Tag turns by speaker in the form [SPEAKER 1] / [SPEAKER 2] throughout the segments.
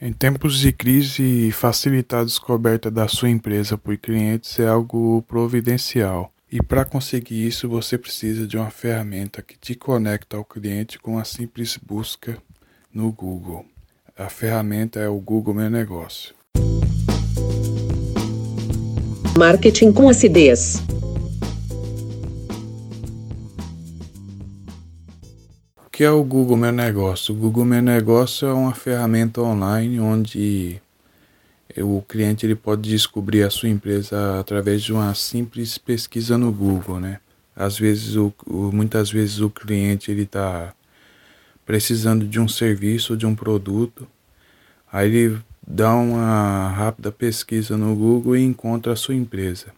[SPEAKER 1] Em tempos de crise, facilitar a descoberta da sua empresa por clientes é algo providencial. E para conseguir isso, você precisa de uma ferramenta que te conecta ao cliente com a simples busca no Google. A ferramenta é o Google Meu Negócio.
[SPEAKER 2] Marketing com acidez.
[SPEAKER 1] Que é o Google Meu Negócio? O Google Meu Negócio é uma ferramenta online onde o cliente ele pode descobrir a sua empresa através de uma simples pesquisa no Google, né? Às vezes, o, muitas vezes o cliente ele está precisando de um serviço, de um produto, aí ele dá uma rápida pesquisa no Google e encontra a sua empresa.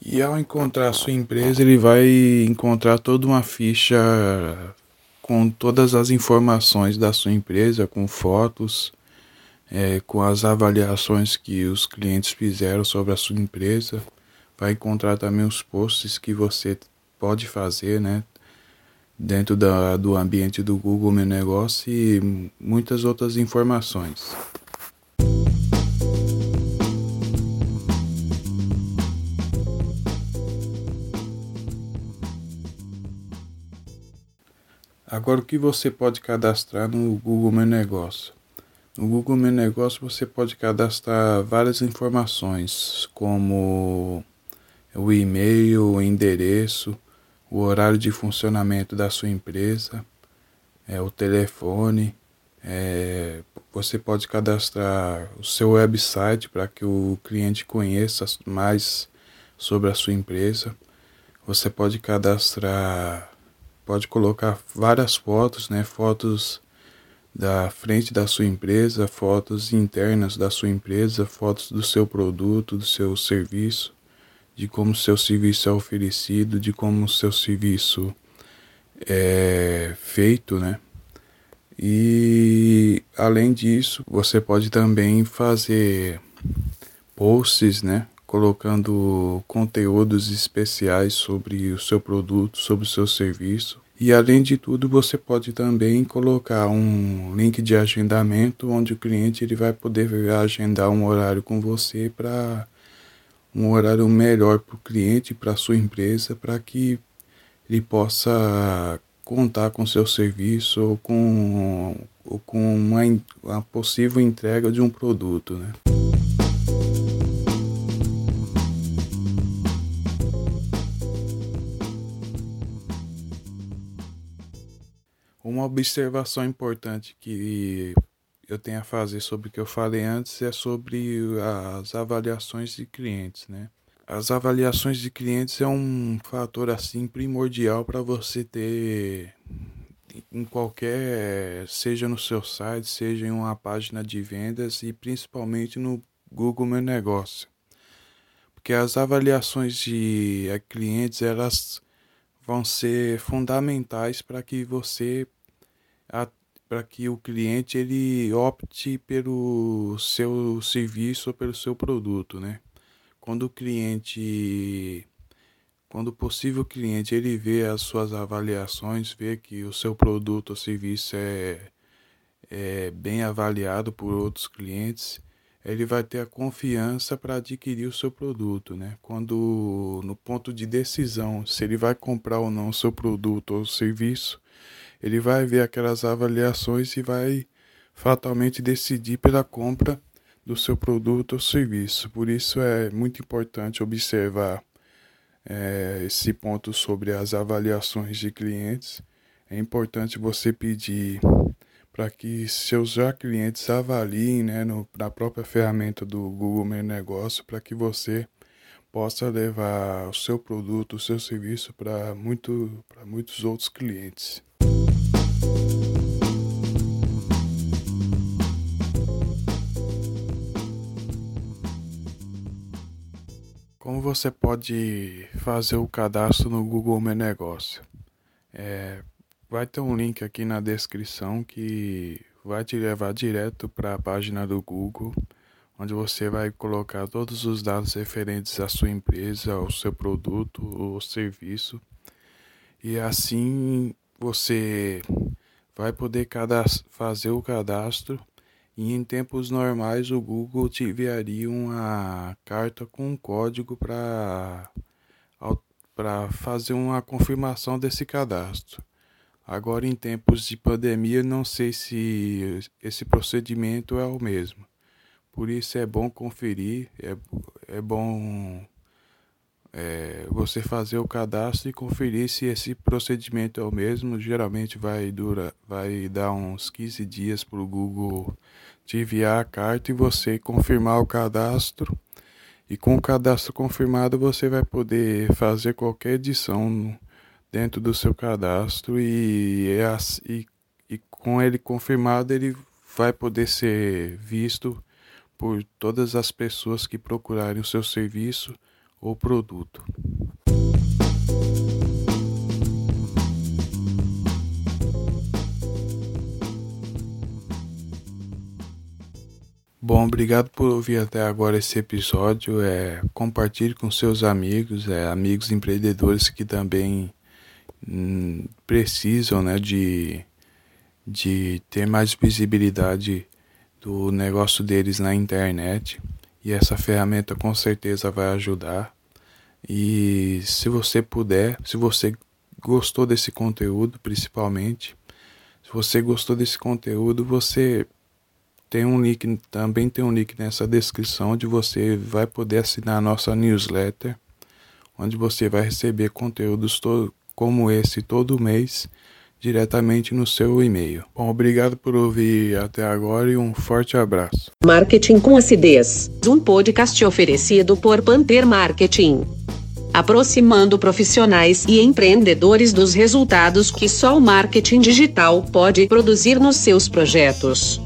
[SPEAKER 1] E ao encontrar a sua empresa, ele vai encontrar toda uma ficha com todas as informações da sua empresa, com fotos, é, com as avaliações que os clientes fizeram sobre a sua empresa. Vai encontrar também os posts que você pode fazer, né? Dentro da, do ambiente do Google Meu Negócio e muitas outras informações. Agora, o que você pode cadastrar no Google Meu Negócio? No Google Meu Negócio você pode cadastrar várias informações, como o e-mail, o endereço, o horário de funcionamento da sua empresa, é, o telefone. É, você pode cadastrar o seu website para que o cliente conheça mais sobre a sua empresa. Você pode cadastrar pode colocar várias fotos, né? Fotos da frente da sua empresa, fotos internas da sua empresa, fotos do seu produto, do seu serviço, de como o seu serviço é oferecido, de como o seu serviço é feito, né? E além disso, você pode também fazer posts, né? Colocando conteúdos especiais sobre o seu produto, sobre o seu serviço. E além de tudo, você pode também colocar um link de agendamento onde o cliente ele vai poder agendar um horário com você para um horário melhor para o cliente, para sua empresa, para que ele possa contar com seu serviço ou com, ou com uma, uma possível entrega de um produto. Né? Uma observação importante que eu tenho a fazer sobre o que eu falei antes é sobre as avaliações de clientes, né? As avaliações de clientes é um fator assim primordial para você ter em qualquer, seja no seu site, seja em uma página de vendas e principalmente no Google Meu Negócio. Porque as avaliações de eh, clientes, elas vão ser fundamentais para que você para que o cliente ele opte pelo seu serviço ou pelo seu produto, né? Quando o cliente quando o possível cliente ele vê as suas avaliações, vê que o seu produto ou serviço é, é bem avaliado por outros clientes, ele vai ter a confiança para adquirir o seu produto, né? Quando no ponto de decisão se ele vai comprar ou não o seu produto ou serviço, ele vai ver aquelas avaliações e vai fatalmente decidir pela compra do seu produto ou serviço. Por isso é muito importante observar é, esse ponto sobre as avaliações de clientes. É importante você pedir para que seus já clientes avaliem né, no, na própria ferramenta do Google Meu Negócio para que você possa levar o seu produto, o seu serviço para muito, muitos outros clientes. Como você pode fazer o cadastro no Google Meu Negócio? É, vai ter um link aqui na descrição que vai te levar direto para a página do Google, onde você vai colocar todos os dados referentes à sua empresa, ao seu produto ou serviço. E assim você vai poder fazer o cadastro E em tempos normais o Google te enviaria uma carta com um código para para fazer uma confirmação desse cadastro. Agora em tempos de pandemia não sei se esse procedimento é o mesmo. Por isso é bom conferir, é, é bom é, você fazer o cadastro e conferir se esse procedimento é o mesmo. Geralmente vai, dura, vai dar uns 15 dias para o Google te enviar a carta e você confirmar o cadastro. E com o cadastro confirmado você vai poder fazer qualquer edição dentro do seu cadastro e, e, e com ele confirmado ele vai poder ser visto por todas as pessoas que procurarem o seu serviço ou produto. Bom, obrigado por ouvir até agora esse episódio. É, compartilhe com seus amigos, é, amigos empreendedores que também hum, precisam né, de, de ter mais visibilidade do negócio deles na internet. E essa ferramenta com certeza vai ajudar. E se você puder, se você gostou desse conteúdo, principalmente, se você gostou desse conteúdo, você tem um link, também tem um link nessa descrição onde você vai poder assinar a nossa newsletter, onde você vai receber conteúdos como esse todo mês diretamente no seu e-mail. Bom, obrigado por ouvir até agora e um forte abraço.
[SPEAKER 2] Marketing com acidez. Um podcast oferecido por Panther Marketing aproximando profissionais e empreendedores dos resultados que só o marketing digital pode produzir nos seus projetos.